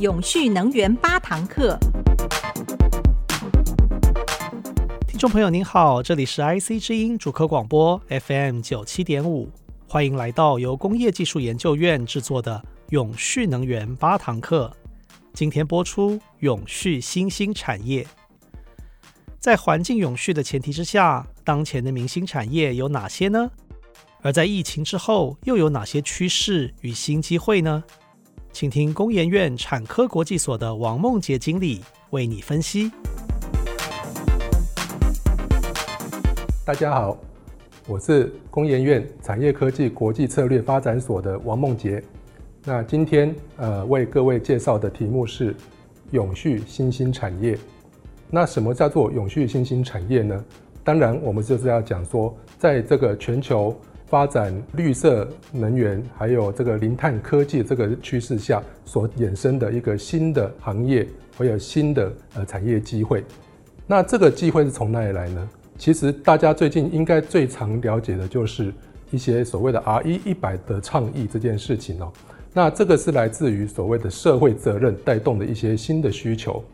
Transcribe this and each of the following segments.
永续能源八堂课。听众朋友您好，这里是 IC 之音主科广播 FM 九七点五，欢迎来到由工业技术研究院制作的永续能源八堂课。今天播出永续新兴产业。在环境永续的前提之下，当前的明星产业有哪些呢？而在疫情之后，又有哪些趋势与新机会呢？请听工研院产科国际所的王梦洁经理为你分析。大家好，我是工研院产业科技国际策略发展所的王梦洁。那今天呃为各位介绍的题目是永续新兴产业。那什么叫做永续新兴产业呢？当然，我们就是要讲说，在这个全球。发展绿色能源，还有这个零碳科技这个趋势下所衍生的一个新的行业，会有新的呃产业机会。那这个机会是从哪里来呢？其实大家最近应该最常了解的就是一些所谓的 RE 一百的倡议这件事情哦。那这个是来自于所谓的社会责任带动的一些新的需求。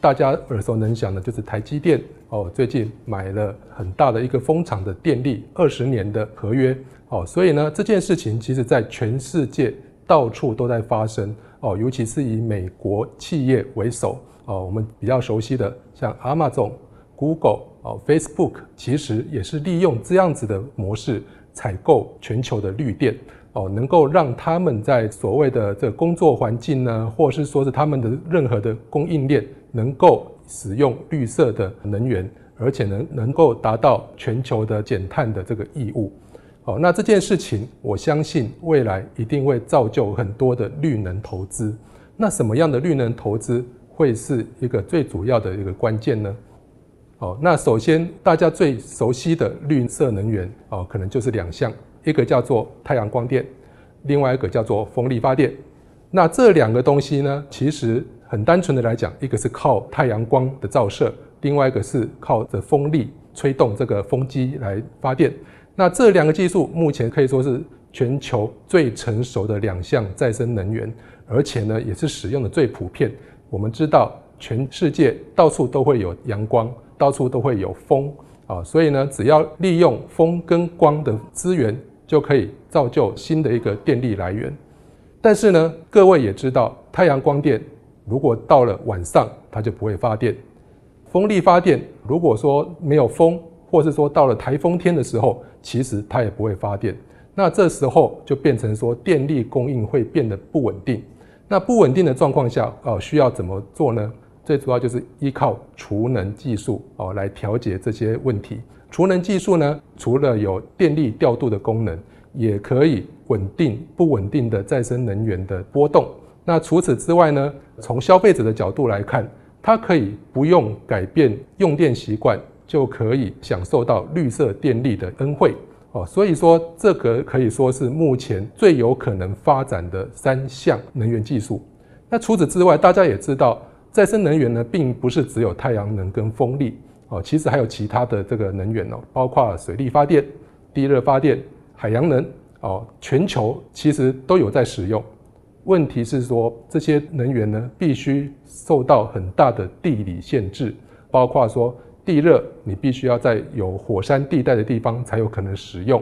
大家耳熟能详的就是台积电哦，最近买了很大的一个风场的电力，二十年的合约哦，所以呢，这件事情其实在全世界到处都在发生哦，尤其是以美国企业为首哦，我们比较熟悉的像 Amazon、Google 哦、Facebook，其实也是利用这样子的模式采购全球的绿电。哦，能够让他们在所谓的这个工作环境呢，或是说是他们的任何的供应链。能够使用绿色的能源，而且能能够达到全球的减碳的这个义务。哦，那这件事情，我相信未来一定会造就很多的绿能投资。那什么样的绿能投资会是一个最主要的一个关键呢？哦，那首先大家最熟悉的绿色能源哦，可能就是两项，一个叫做太阳光电，另外一个叫做风力发电。那这两个东西呢，其实。很单纯的来讲，一个是靠太阳光的照射，另外一个是靠着风力吹动这个风机来发电。那这两个技术目前可以说是全球最成熟的两项再生能源，而且呢也是使用的最普遍。我们知道全世界到处都会有阳光，到处都会有风啊，所以呢只要利用风跟光的资源，就可以造就新的一个电力来源。但是呢，各位也知道太阳光电。如果到了晚上，它就不会发电。风力发电，如果说没有风，或是说到了台风天的时候，其实它也不会发电。那这时候就变成说电力供应会变得不稳定。那不稳定的状况下，哦，需要怎么做呢？最主要就是依靠储能技术哦来调节这些问题。储能技术呢，除了有电力调度的功能，也可以稳定不稳定的再生能源的波动。那除此之外呢，从消费者的角度来看，它可以不用改变用电习惯，就可以享受到绿色电力的恩惠哦。所以说，这个可以说是目前最有可能发展的三项能源技术。那除此之外，大家也知道，再生能源呢，并不是只有太阳能跟风力哦，其实还有其他的这个能源哦，包括水力发电、地热发电、海洋能哦，全球其实都有在使用。问题是说，这些能源呢，必须受到很大的地理限制，包括说地热，你必须要在有火山地带的地方才有可能使用；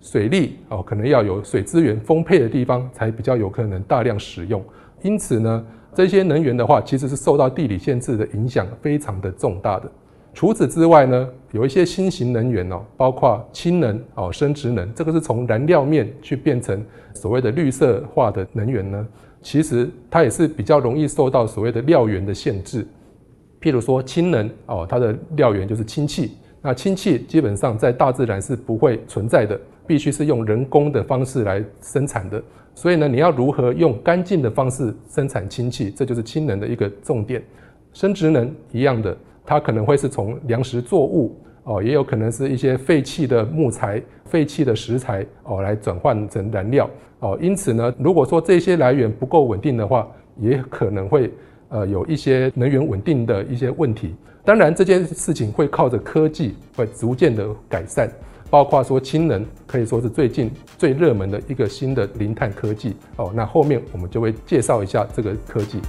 水力哦，可能要有水资源丰沛的地方才比较有可能大量使用。因此呢，这些能源的话，其实是受到地理限制的影响非常的重大的。除此之外呢，有一些新型能源哦，包括氢能哦、生质能，这个是从燃料面去变成所谓的绿色化的能源呢。其实它也是比较容易受到所谓的料源的限制。譬如说氢能哦，它的料源就是氢气，那氢气基本上在大自然是不会存在的，必须是用人工的方式来生产的。所以呢，你要如何用干净的方式生产氢气，这就是氢能的一个重点。生质能一样的。它可能会是从粮食作物哦，也有可能是一些废弃的木材、废弃的石材哦，来转换成燃料哦。因此呢，如果说这些来源不够稳定的话，也可能会呃有一些能源稳定的一些问题。当然，这件事情会靠着科技会逐渐的改善包括说氢能，可以说是最近最热门的一个新的零碳科技哦。那后面我们就会介绍一下这个科技。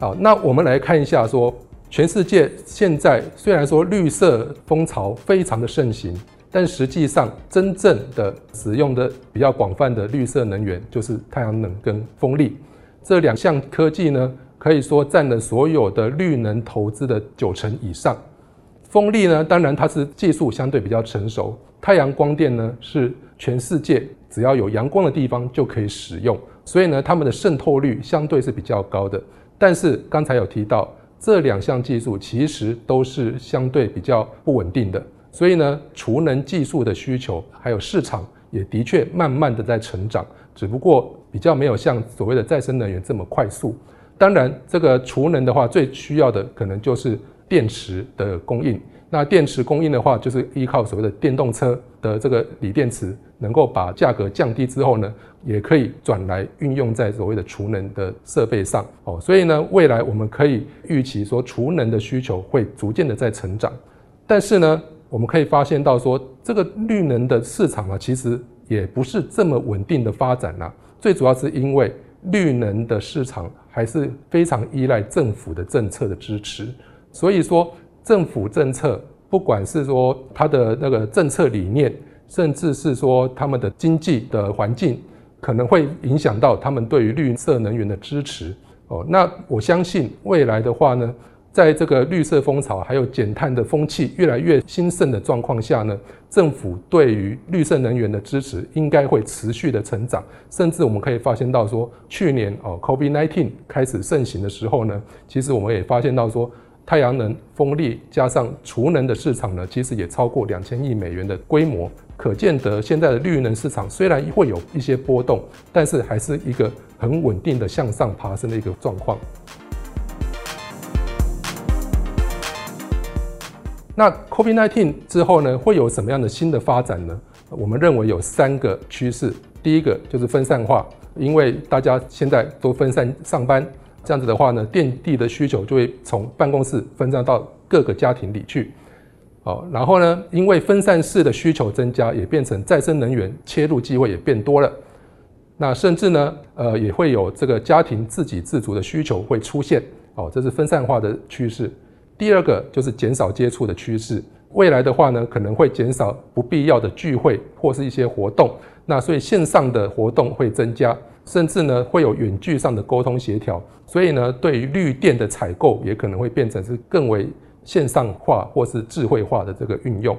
好，那我们来看一下说，全世界现在虽然说绿色风潮非常的盛行，但实际上真正的使用的比较广泛的绿色能源就是太阳能跟风力这两项科技呢。可以说占了所有的绿能投资的九成以上。风力呢，当然它是技术相对比较成熟。太阳光电呢，是全世界只要有阳光的地方就可以使用，所以呢，它们的渗透率相对是比较高的。但是刚才有提到，这两项技术其实都是相对比较不稳定的，所以呢，储能技术的需求还有市场也的确慢慢的在成长，只不过比较没有像所谓的再生能源这么快速。当然，这个储能的话，最需要的可能就是电池的供应。那电池供应的话，就是依靠所谓的电动车的这个锂电池，能够把价格降低之后呢，也可以转来运用在所谓的储能的设备上。哦，所以呢，未来我们可以预期说，储能的需求会逐渐的在成长。但是呢，我们可以发现到说，这个绿能的市场啊，其实也不是这么稳定的发展啊。最主要是因为绿能的市场。还是非常依赖政府的政策的支持，所以说政府政策，不管是说它的那个政策理念，甚至是说他们的经济的环境，可能会影响到他们对于绿色能源的支持。哦，那我相信未来的话呢，在这个绿色风潮还有减碳的风气越来越兴盛的状况下呢，政府对于绿色能源的支持应该会持续的成长，甚至我们可以发现到说，去年哦，COVID-19 开始盛行的时候呢，其实我们也发现到说，太阳能、风力加上储能的市场呢，其实也超过两千亿美元的规模，可见得现在的绿能市场虽然会有一些波动，但是还是一个很稳定的向上爬升的一个状况。那 COVID-19 之后呢，会有什么样的新的发展呢？我们认为有三个趋势。第一个就是分散化，因为大家现在都分散上班，这样子的话呢，电力的需求就会从办公室分散到各个家庭里去。哦，然后呢，因为分散式的需求增加，也变成再生能源切入机会也变多了。那甚至呢，呃，也会有这个家庭自给自足的需求会出现。哦，这是分散化的趋势。第二个就是减少接触的趋势，未来的话呢，可能会减少不必要的聚会或是一些活动，那所以线上的活动会增加，甚至呢会有远距上的沟通协调，所以呢对于绿电的采购也可能会变成是更为线上化或是智慧化的这个运用。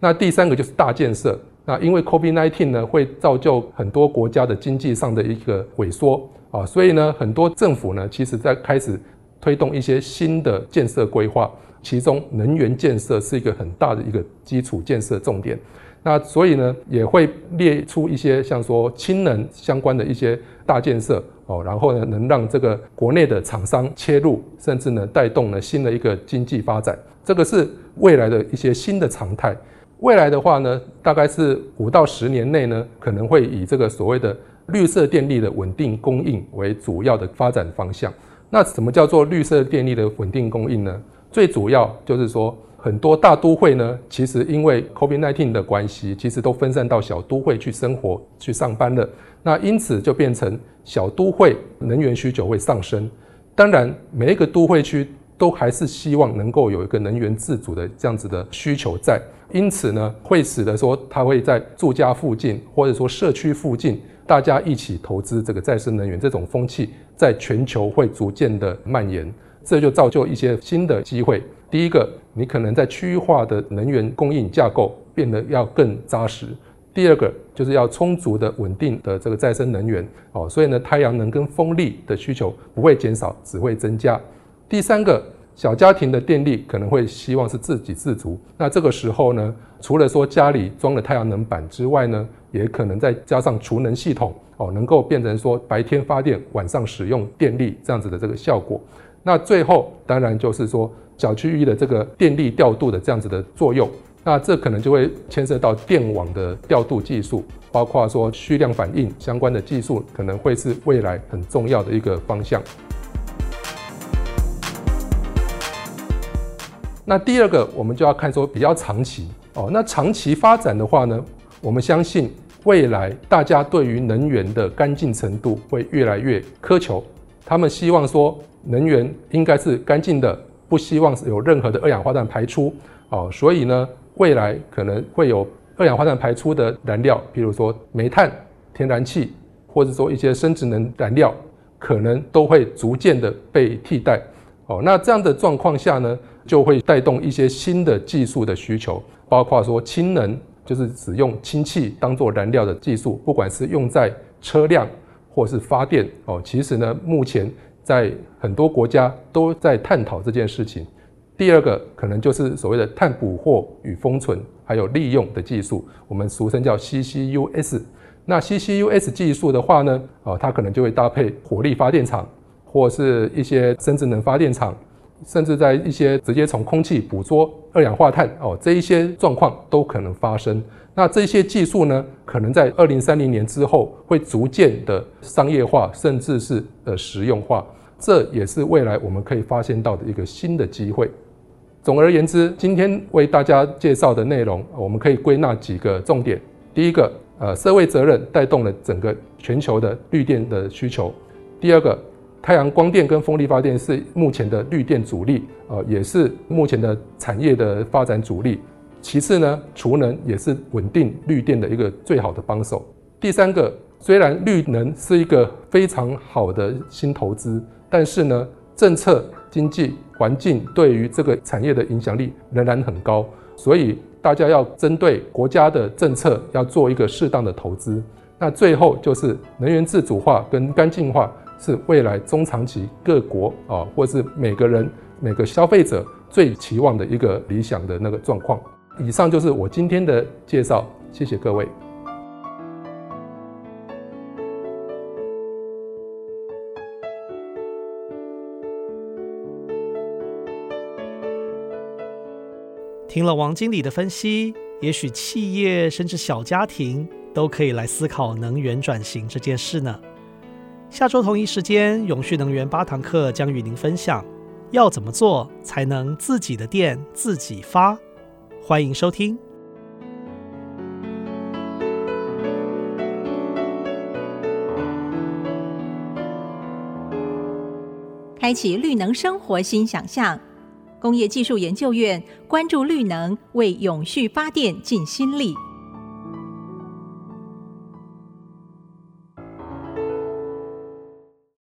那第三个就是大建设，那因为 COVID-19 呢会造就很多国家的经济上的一个萎缩啊，所以呢很多政府呢其实在开始。推动一些新的建设规划，其中能源建设是一个很大的一个基础建设重点。那所以呢，也会列出一些像说氢能相关的一些大建设哦，然后呢，能让这个国内的厂商切入，甚至呢，带动了新的一个经济发展。这个是未来的一些新的常态。未来的话呢，大概是五到十年内呢，可能会以这个所谓的绿色电力的稳定供应为主要的发展方向。那什么叫做绿色电力的稳定供应呢？最主要就是说，很多大都会呢，其实因为 COVID-19 的关系，其实都分散到小都会去生活、去上班了。那因此就变成小都会能源需求会上升。当然，每一个都会区都还是希望能够有一个能源自主的这样子的需求在。因此呢，会使得说它会在住家附近或者说社区附近。大家一起投资这个再生能源，这种风气在全球会逐渐的蔓延，这就造就一些新的机会。第一个，你可能在区域化的能源供应架构变得要更扎实；第二个，就是要充足的稳定的这个再生能源。哦，所以呢，太阳能跟风力的需求不会减少，只会增加。第三个。小家庭的电力可能会希望是自给自足，那这个时候呢，除了说家里装了太阳能板之外呢，也可能再加上储能系统哦，能够变成说白天发电，晚上使用电力这样子的这个效果。那最后当然就是说小区域的这个电力调度的这样子的作用，那这可能就会牵涉到电网的调度技术，包括说虚量反应相关的技术，可能会是未来很重要的一个方向。那第二个，我们就要看说比较长期哦。那长期发展的话呢，我们相信未来大家对于能源的干净程度会越来越苛求。他们希望说能源应该是干净的，不希望有任何的二氧化碳排出哦。所以呢，未来可能会有二氧化碳排出的燃料，比如说煤炭、天然气，或者说一些生质能燃料，可能都会逐渐的被替代。哦，那这样的状况下呢，就会带动一些新的技术的需求，包括说氢能，就是使用氢气当做燃料的技术，不管是用在车辆或是发电。哦，其实呢，目前在很多国家都在探讨这件事情。第二个可能就是所谓的碳捕获与封存，还有利用的技术，我们俗称叫 CCUS。那 CCUS 技术的话呢，哦，它可能就会搭配火力发电厂。或是一些生质能发电厂，甚至在一些直接从空气捕捉二氧化碳哦，这一些状况都可能发生。那这些技术呢，可能在二零三零年之后会逐渐的商业化，甚至是呃实用化。这也是未来我们可以发现到的一个新的机会。总而言之，今天为大家介绍的内容，我们可以归纳几个重点。第一个，呃，社会责任带动了整个全球的绿电的需求。第二个。太阳光电跟风力发电是目前的绿电主力，呃，也是目前的产业的发展主力。其次呢，储能也是稳定绿电的一个最好的帮手。第三个，虽然绿能是一个非常好的新投资，但是呢，政策、经济环境对于这个产业的影响力仍然很高，所以大家要针对国家的政策要做一个适当的投资。那最后就是能源自主化跟干净化。是未来中长期各国啊，或是每个人每个消费者最期望的一个理想的那个状况。以上就是我今天的介绍，谢谢各位。听了王经理的分析，也许企业甚至小家庭都可以来思考能源转型这件事呢。下周同一时间，永续能源八堂课将与您分享要怎么做才能自己的电自己发。欢迎收听。开启绿能生活新想象，工业技术研究院关注绿能，为永续发电尽心力。